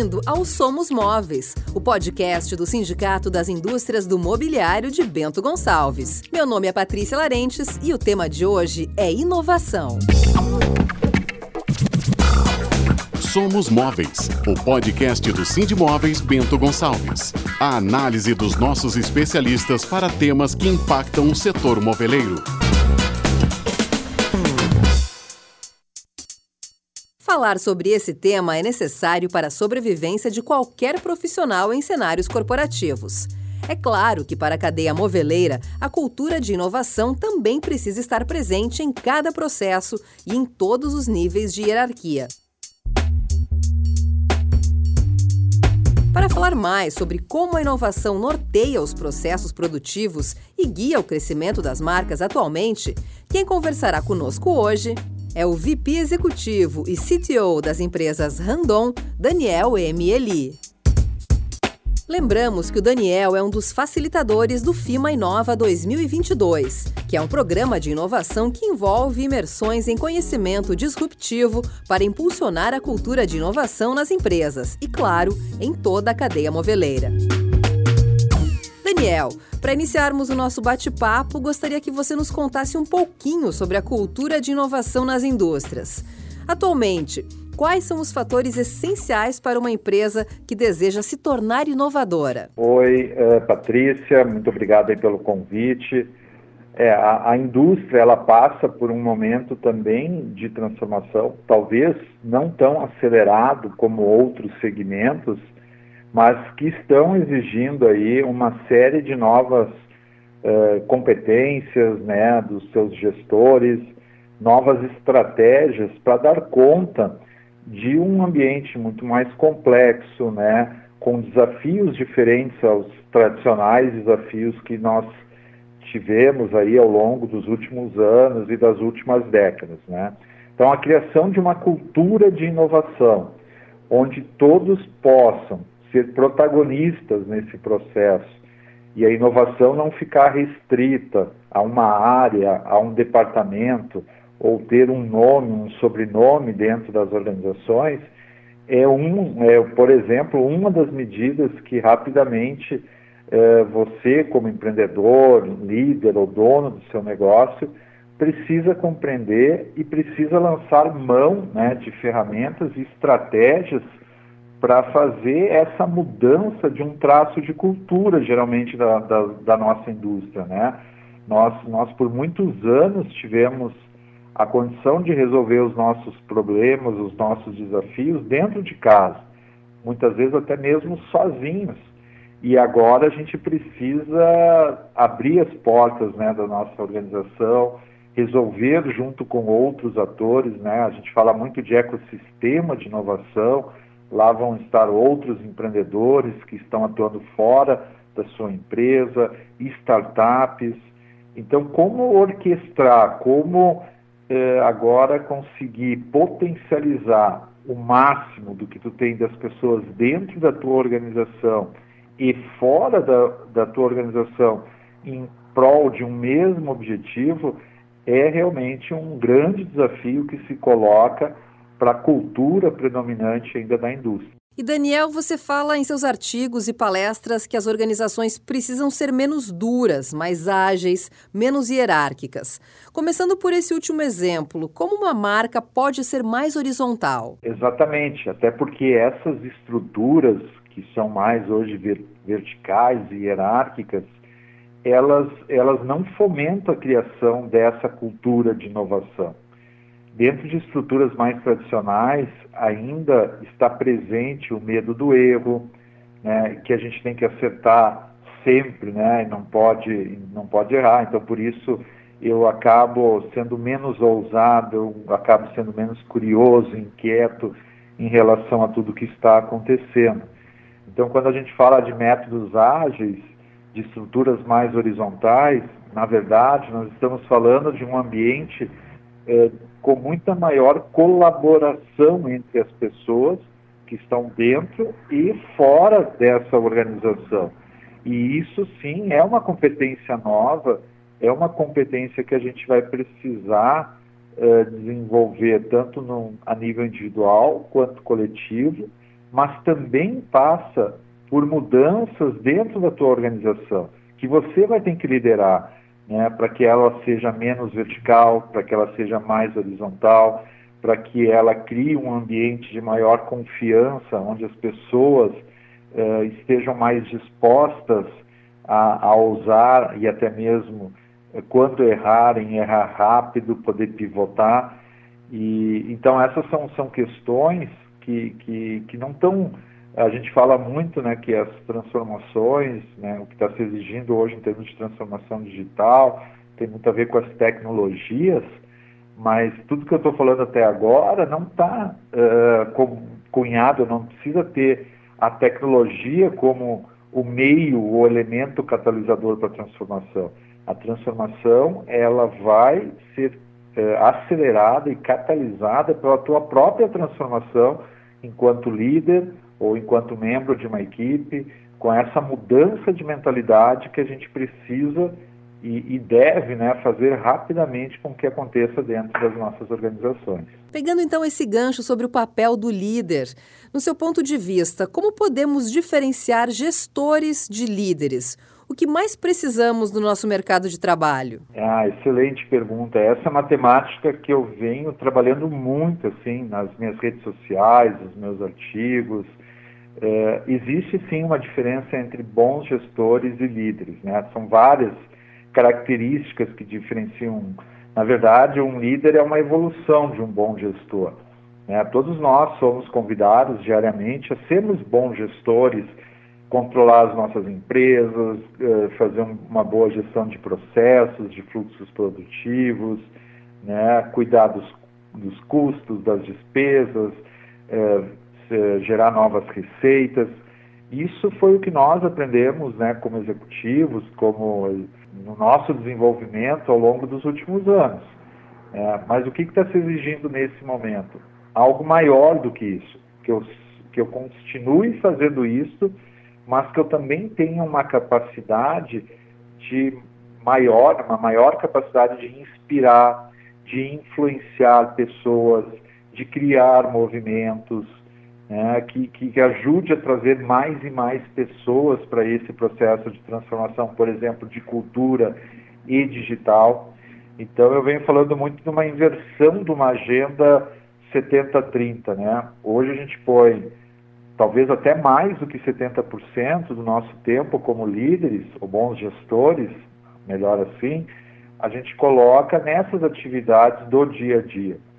bem-vindo ao Somos Móveis, o podcast do Sindicato das Indústrias do Mobiliário de Bento Gonçalves. Meu nome é Patrícia Larentes e o tema de hoje é inovação. Somos Móveis, o podcast do Sind Móveis Bento Gonçalves. A análise dos nossos especialistas para temas que impactam o setor moveleiro. Falar sobre esse tema é necessário para a sobrevivência de qualquer profissional em cenários corporativos. É claro que, para a cadeia moveleira, a cultura de inovação também precisa estar presente em cada processo e em todos os níveis de hierarquia. Para falar mais sobre como a inovação norteia os processos produtivos e guia o crescimento das marcas atualmente, quem conversará conosco hoje é o VP executivo e CTO das empresas Randon, Daniel M. Eli. Lembramos que o Daniel é um dos facilitadores do FIMA Inova 2022, que é um programa de inovação que envolve imersões em conhecimento disruptivo para impulsionar a cultura de inovação nas empresas e, claro, em toda a cadeia moveleira. Daniel, para iniciarmos o nosso bate-papo, gostaria que você nos contasse um pouquinho sobre a cultura de inovação nas indústrias. Atualmente, quais são os fatores essenciais para uma empresa que deseja se tornar inovadora? Oi, uh, Patrícia, muito obrigado pelo convite. É, a, a, indústria ela passa por um momento também de transformação, talvez não tão acelerado como outros segmentos, mas que estão exigindo aí uma série de novas uh, competências né, dos seus gestores, novas estratégias para dar conta de um ambiente muito mais complexo, né, com desafios diferentes aos tradicionais desafios que nós tivemos aí ao longo dos últimos anos e das últimas décadas, né? Então a criação de uma cultura de inovação, onde todos possam ser protagonistas nesse processo e a inovação não ficar restrita a uma área, a um departamento ou ter um nome, um sobrenome dentro das organizações é um, é, por exemplo, uma das medidas que rapidamente é, você, como empreendedor, líder ou dono do seu negócio, precisa compreender e precisa lançar mão né, de ferramentas e estratégias para fazer essa mudança de um traço de cultura, geralmente, da, da, da, nossa indústria. Né? Nós, nós, por muitos anos, tivemos a condição de resolver os nossos problemas, os nossos desafios dentro de casa, muitas vezes até mesmo sozinhos. E agora a gente precisa abrir as portas né, da nossa organização, resolver junto com outros atores, né? A gente fala muito de ecossistema de inovação, Lá vão estar outros empreendedores que estão atuando fora da sua empresa, startups. Então, como orquestrar, como eh, agora conseguir potencializar o máximo do que tu tem das pessoas dentro da tua organização e fora da, da tua organização em prol de um mesmo objetivo, é realmente um grande desafio que se coloca para a cultura predominante ainda da indústria. E Daniel, você fala em seus artigos e palestras que as organizações precisam ser menos duras, mais ágeis, menos hierárquicas. Começando por esse último exemplo, como uma marca pode ser mais horizontal? Exatamente, até porque essas estruturas que são mais hoje verticais e hierárquicas, elas, elas não fomentam a criação dessa cultura de inovação. Dentro de estruturas mais tradicionais, ainda está presente o medo do erro, né, que a gente tem que acertar sempre, né, não pode, não pode errar. Então, por isso, eu acabo sendo menos ousado, eu acabo sendo menos curioso, inquieto em relação a tudo que está acontecendo. Então, quando a gente fala de métodos ágeis, de estruturas mais horizontais, na verdade, nós estamos falando de um ambiente é, com muita maior colaboração entre as pessoas que estão dentro e fora dessa organização. E isso sim é uma competência nova, é uma competência que a gente vai precisar uh, desenvolver tanto no, a nível individual quanto coletivo, mas também passa por mudanças dentro da tua organização, que você vai ter que liderar, né, para que ela seja menos vertical, para que ela seja mais horizontal, para que ela crie um ambiente de maior confiança, onde as pessoas uh, estejam mais dispostas a, a usar e até mesmo uh, quando errarem, errar rápido, poder pivotar. E, então essas são, são questões que, que, que não estão a gente fala muito né, que as transformações, né, o que está se exigindo hoje em termos de transformação digital, tem muito a ver com as tecnologias, mas tudo que eu estou falando até agora não está uh, cunhado, não precisa ter a tecnologia como o meio, o elemento catalisador para a transformação. A transformação ela vai ser uh, acelerada e catalisada pela tua própria transformação enquanto líder ou enquanto membro de uma equipe, com essa mudança de mentalidade que a gente precisa e, e, deve né, fazer rapidamente com que aconteça dentro das nossas organizações. Pegando então esse gancho sobre o papel do líder, no seu ponto de vista, como podemos diferenciar gestores de líderes? O que mais precisamos no nosso mercado de trabalho? Ah, excelente pergunta. Essa é uma temática que eu venho trabalhando muito assim nas minhas redes sociais, nos meus artigos, é, existe sim uma diferença entre bons gestores e líderes. Né? São várias características que diferenciam. Na verdade, um líder é uma evolução de um bom gestor. Né? Todos nós somos convidados diariamente a sermos bons gestores, controlar as nossas empresas, é, fazer uma boa gestão de processos, de fluxos produtivos, né? cuidar dos, dos custos, das despesas, é, eh, gerar novas receitas. Isso foi o que nós aprendemos né, como executivos, como no nosso desenvolvimento ao longo dos últimos anos. É, mas o que está se exigindo nesse momento? Algo maior do que isso, que eu, que eu continue fazendo isso, mas que eu também tenha uma capacidade de maior, uma maior capacidade de inspirar, de influenciar pessoas, de criar movimentos, né, que, que, ajude a trazer mais e mais pessoas para esse processo de transformação, por exemplo, de cultura e digital. Então, eu venho falando muito de uma inversão de uma agenda 70-30. Né? Hoje a gente põe talvez até mais do que 70% do nosso tempo como líderes ou bons gestores, melhor assim, a gente coloca nessas atividades do dia a dia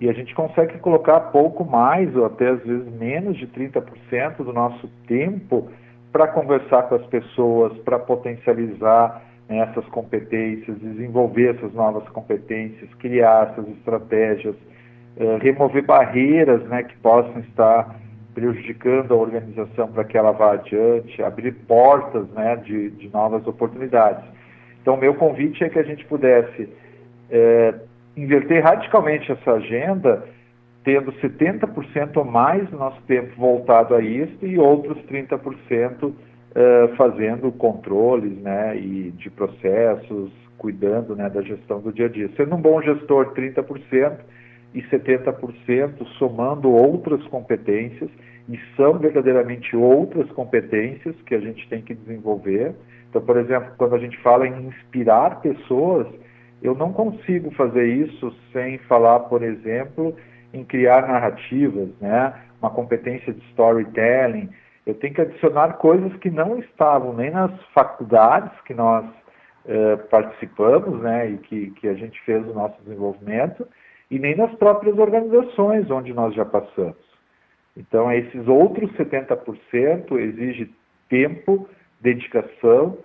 e a gente consegue colocar pouco mais ou até às vezes menos de 30% do nosso tempo para conversar com as pessoas, para potencializar né, essas competências, desenvolver essas novas competências, criar essas estratégias, eh, remover barreiras né, que possam estar prejudicando a organização para que ela vá adiante, abrir portas né, de, de novas oportunidades. Então, meu convite é que a gente pudesse eh, inverter radicalmente essa agenda, tendo 70% ou mais do nosso tempo voltado a isso e outros 30% uh, eh, fazendo controles né, e de processos, cuidando né, da gestão do dia a dia. Sendo um bom gestor, 30% e 70% somando outras competências, e são verdadeiramente outras competências que a gente tem que desenvolver. Então, por exemplo, quando a gente fala em inspirar pessoas, eu não consigo fazer isso sem falar, por exemplo, em criar narrativas, né? uma competência de storytelling. Eu tenho que adicionar coisas que não estavam nem nas faculdades que nós eh, participamos né? e que, que a gente fez o nosso desenvolvimento, e nem nas próprias organizações onde nós já passamos. Então, esses outros 70% exige tempo, dedicação,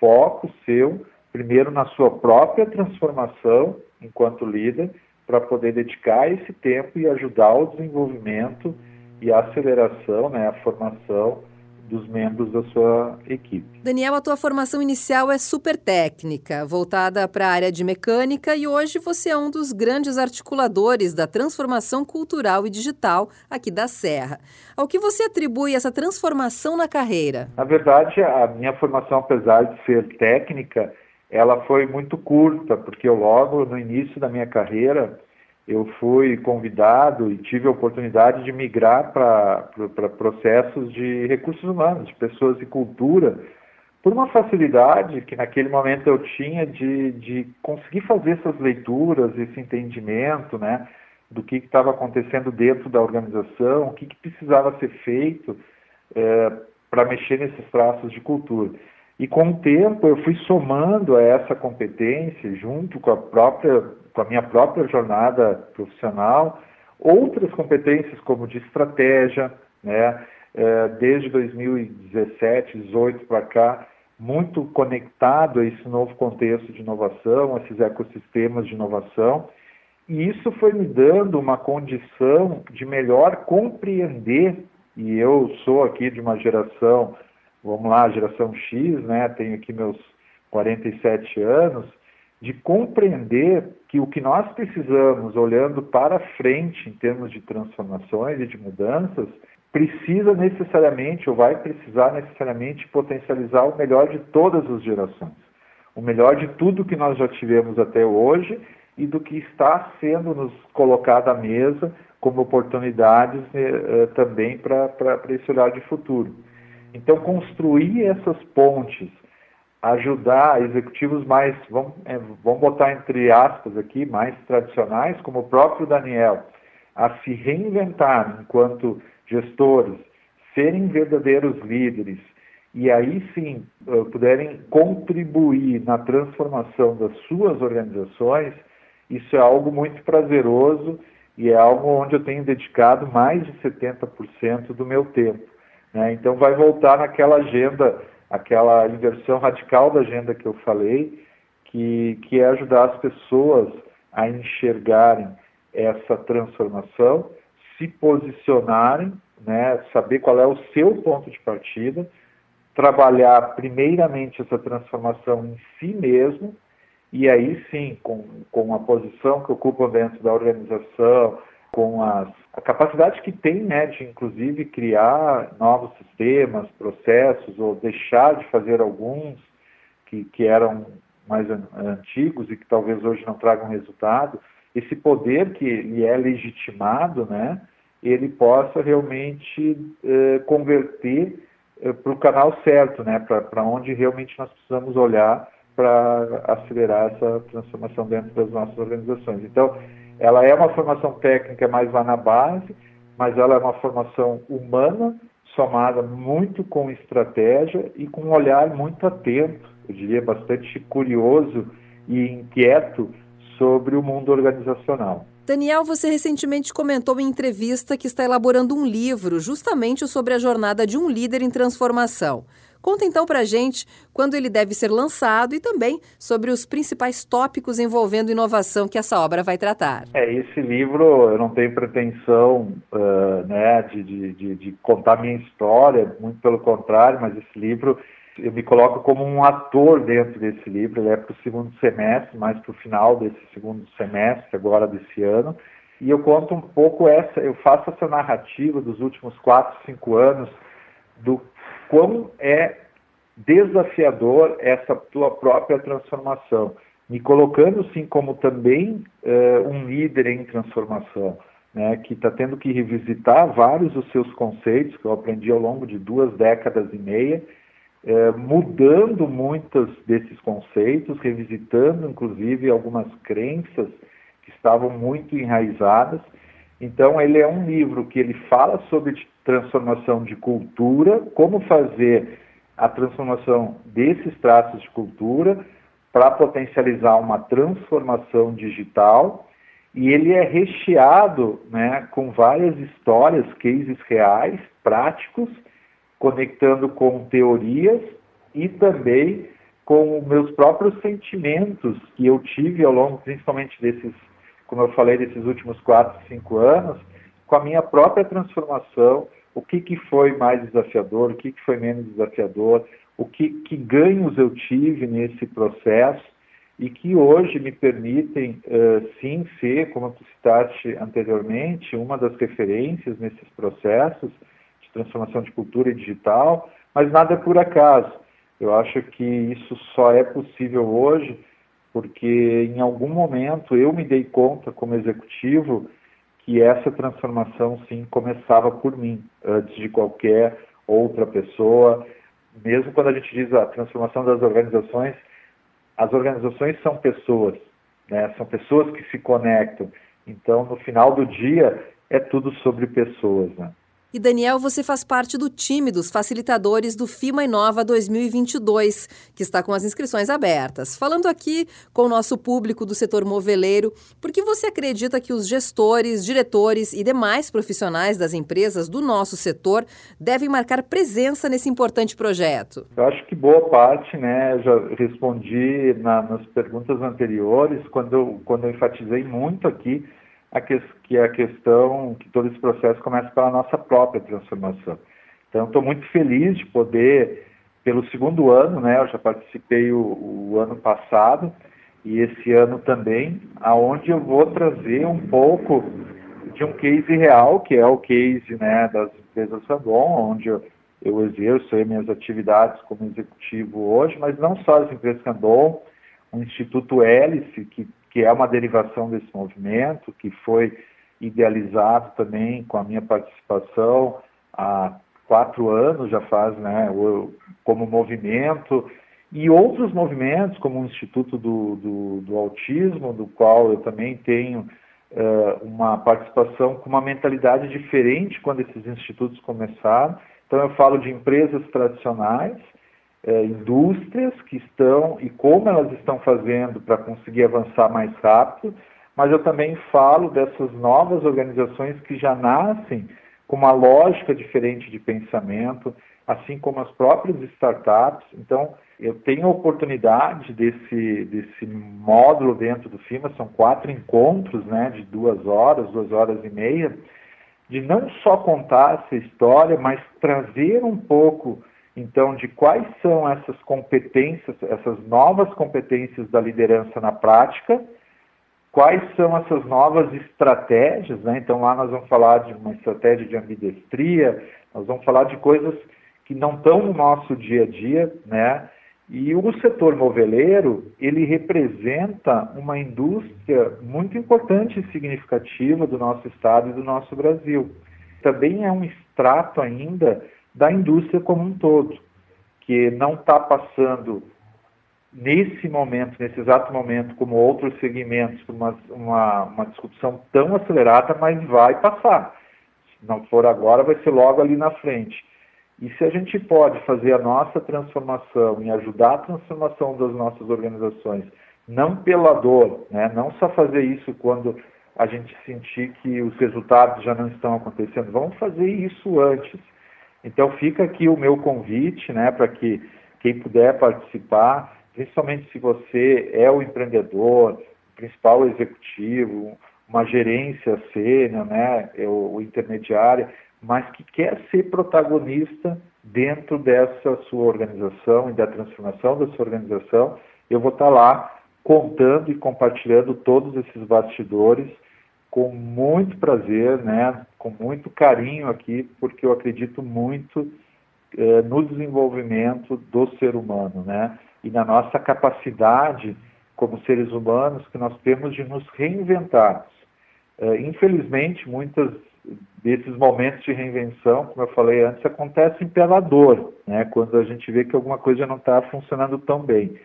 foco seu primeiro na sua própria transformação enquanto líder, para poder dedicar esse tempo e ajudar o desenvolvimento e a aceleração, né, a formação dos membros da sua equipe. Daniel, a tua formação inicial é super técnica, voltada para a área de mecânica e hoje você é um dos grandes articuladores da transformação cultural e digital aqui da Serra. Ao que você atribui essa transformação na carreira? Na verdade, a minha formação, apesar de ser técnica, ela foi muito curta, porque eu logo no início da minha carreira eu fui convidado e tive a oportunidade de migrar para processos de recursos humanos, de pessoas e cultura, por uma facilidade que naquele momento eu tinha de, de conseguir fazer essas leituras, esse entendimento, né, do que estava acontecendo dentro da organização, o que, que precisava ser feito é, para mexer nesses traços de cultura. E com o tempo eu fui somando a essa competência, junto com a própria, com a minha própria jornada profissional, outras competências como de estratégia, né? É, desde 2017, 2018 para cá, muito conectado a esse novo contexto de inovação, a esses ecossistemas de inovação, e isso foi me dando uma condição de melhor compreender, e eu sou aqui de uma geração vamos lá, geração X, né, tenho aqui meus 47 anos, de compreender que o que nós precisamos, olhando para frente em termos de transformações e de mudanças, precisa necessariamente, ou vai precisar necessariamente, potencializar o melhor de todas as gerações. O melhor de tudo que nós já tivemos até hoje e do que está sendo nos colocado à mesa como oportunidades eh, também para esse olhar de futuro. Então, construir essas pontes, ajudar executivos mais, vamos, é, vamos botar entre aspas aqui, mais tradicionais, como o próprio Daniel, a se reinventar enquanto gestores, serem verdadeiros líderes e aí sim uh, puderem contribuir na transformação das suas organizações, isso é algo muito prazeroso e é algo onde eu tenho dedicado mais de 70% do meu tempo. Né? Então vai voltar naquela agenda, aquela inversão radical da agenda que eu falei, que, que é ajudar as pessoas a enxergarem essa transformação, se posicionarem, né, saber qual é o seu ponto de partida, trabalhar primeiramente essa transformação em si mesmo, e aí sim, com, com a posição que ocupam dentro da organização, com as, a capacidade que tem, né, de inclusive criar novos sistemas, processos, ou deixar de fazer alguns que, que eram mais an antigos e que talvez hoje não tragam resultado, esse poder que lhe é legitimado, né, ele possa realmente eh, converter eh, para o canal certo, né, para onde realmente nós precisamos olhar para acelerar essa transformação dentro das nossas organizações. Então, ela é uma formação técnica mais lá na base, mas ela é uma formação humana, somada muito com estratégia e com um olhar muito atento, eu diria bastante curioso e inquieto sobre o mundo organizacional. Daniel, você recentemente comentou em entrevista que está elaborando um livro justamente sobre a jornada de um líder em transformação. Conta então para a gente quando ele deve ser lançado e também sobre os principais tópicos envolvendo inovação que essa obra vai tratar. É, esse livro eu não tenho pretensão uh, né, de, de, de contar minha história, muito pelo contrário, mas esse livro eu me coloco como um ator dentro desse livro, ele é para o segundo semestre, mais para o final desse segundo semestre, agora desse ano, e eu conto um pouco essa, eu faço essa narrativa dos últimos quatro, cinco anos do quão é desafiador essa tua própria transformação, me colocando sim como também uh, um líder em transformação, né, que está tendo que revisitar vários dos seus conceitos que eu aprendi ao longo de duas décadas e meia, uh, mudando muitos desses conceitos, revisitando inclusive algumas crenças que estavam muito enraizadas. Então ele é um livro que ele fala sobre transformação de cultura, como fazer a transformação desses traços de cultura para potencializar uma transformação digital. E ele é recheado né, com várias histórias, cases reais, práticos, conectando com teorias e também com meus próprios sentimentos que eu tive ao longo, principalmente desses, como eu falei, desses últimos quatro, cinco anos, com a minha própria transformação, o que, que foi mais desafiador, o que, que foi menos desafiador, o que, que ganhos eu tive nesse processo e que hoje me permitem, uh, sim, ser, como tu citaste anteriormente, uma das referências nesses processos de transformação de cultura e digital, mas nada é por acaso. Eu acho que isso só é possível hoje porque em algum momento eu me dei conta como executivo que essa transformação sim começava por mim, antes de qualquer outra pessoa. Mesmo quando a gente diz a transformação das organizações, as organizações são pessoas, né? são pessoas que se conectam. Então, no final do dia, é tudo sobre pessoas. Né? E Daniel, você faz parte do time dos facilitadores do FIMA Inova 2022, que está com as inscrições abertas. Falando aqui com o nosso público do setor moveleiro, por que você acredita que os gestores, diretores e demais profissionais das empresas do nosso setor devem marcar presença nesse importante projeto? Eu acho que boa parte, né? Já respondi na, nas perguntas anteriores, quando quando eu enfatizei muito aqui a que, que é a questão que todo esse processo começa pela nossa própria transformação. Então, estou muito feliz de poder, pelo segundo ano, né, eu já participei o, o ano passado e esse ano também, aonde eu vou trazer um pouco de um case real, que é o case né, das empresas Randon, onde eu, eu exerço aí minhas atividades como executivo hoje, mas não só as empresas Randon, o Instituto Hélice, que que é uma derivação desse movimento, que foi idealizado também com a minha participação há quatro anos, já faz, né, como movimento, e outros movimentos, como o Instituto do, do, do Autismo, do qual eu também tenho uh, uma participação com uma mentalidade diferente quando esses institutos começaram. Então, eu falo de empresas tradicionais, é, indústrias que estão e como elas estão fazendo para conseguir avançar mais rápido, mas eu também falo dessas novas organizações que já nascem com uma lógica diferente de pensamento, assim como as próprias startups. Então, eu tenho a oportunidade desse, desse módulo dentro do FIMA, são quatro encontros né, de duas horas, duas horas e meia, de não só contar essa história, mas trazer um pouco então, de quais são essas competências, essas novas competências da liderança na prática, quais são essas novas estratégias, né? Então, lá nós vamos falar de uma estratégia de ambidestria, nós vamos falar de coisas que não estão no nosso dia a dia, né? E o setor moveleiro, ele representa uma indústria muito importante e significativa do nosso estado e do nosso Brasil. Também é um extrato ainda da indústria como um todo, que não está passando nesse momento, nesse exato momento, como outros segmentos, uma, uma, uma discussão tão acelerada, mas vai passar. Se não for agora, vai ser logo ali na frente. E se a gente pode fazer a nossa transformação e ajudar a transformação das nossas organizações, não pela dor, né? não só fazer isso quando a gente sentir que os resultados já não estão acontecendo, vamos fazer isso antes. Então fica aqui o meu convite, né, para que quem puder participar, principalmente se você é o empreendedor, principal executivo, uma gerência sênior, né, é o, intermediário, mas que quer ser protagonista dentro dessa sua organização e da transformação da sua organização, eu vou estar lá contando e compartilhando todos esses bastidores com muito prazer, né, com muito carinho aqui, porque eu acredito muito eh, no desenvolvimento do ser humano, né, e na nossa capacidade como seres humanos que nós temos de nos reinventar. Eh, infelizmente, muitos desses momentos de reinvenção, como eu falei antes, acontecem pela dor, né, quando a gente vê que alguma coisa não está funcionando tão bem.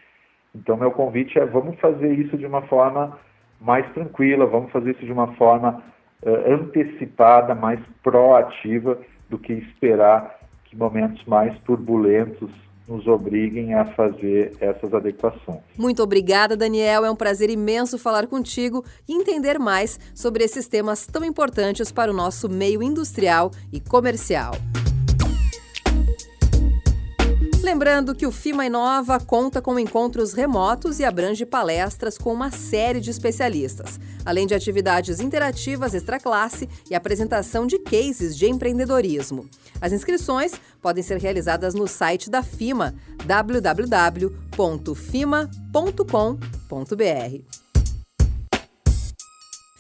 Então, meu convite é vamos fazer isso de uma forma mais tranquila, vamos fazer isso de uma forma uh, antecipada, mais proativa do que esperar que momentos mais turbulentos nos obriguem a fazer essas adequações. Muito obrigada, Daniel. É um prazer imenso falar contigo e entender mais sobre esses temas tão importantes para o nosso meio industrial e comercial. Lembrando que o FIMA Inova conta com encontros remotos e abrange palestras com uma série de especialistas, além de atividades interativas extra-classe e apresentação de cases de empreendedorismo. As inscrições podem ser realizadas no site da FIMA, www.fima.com.br.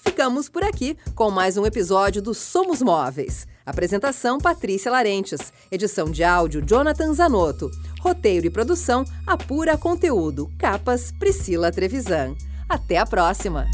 Ficamos por aqui com mais um episódio do Somos Móveis. Apresentação Patrícia Larentes. Edição de áudio Jonathan Zanotto. Roteiro e produção Apura Conteúdo. Capas Priscila Trevisan. Até a próxima!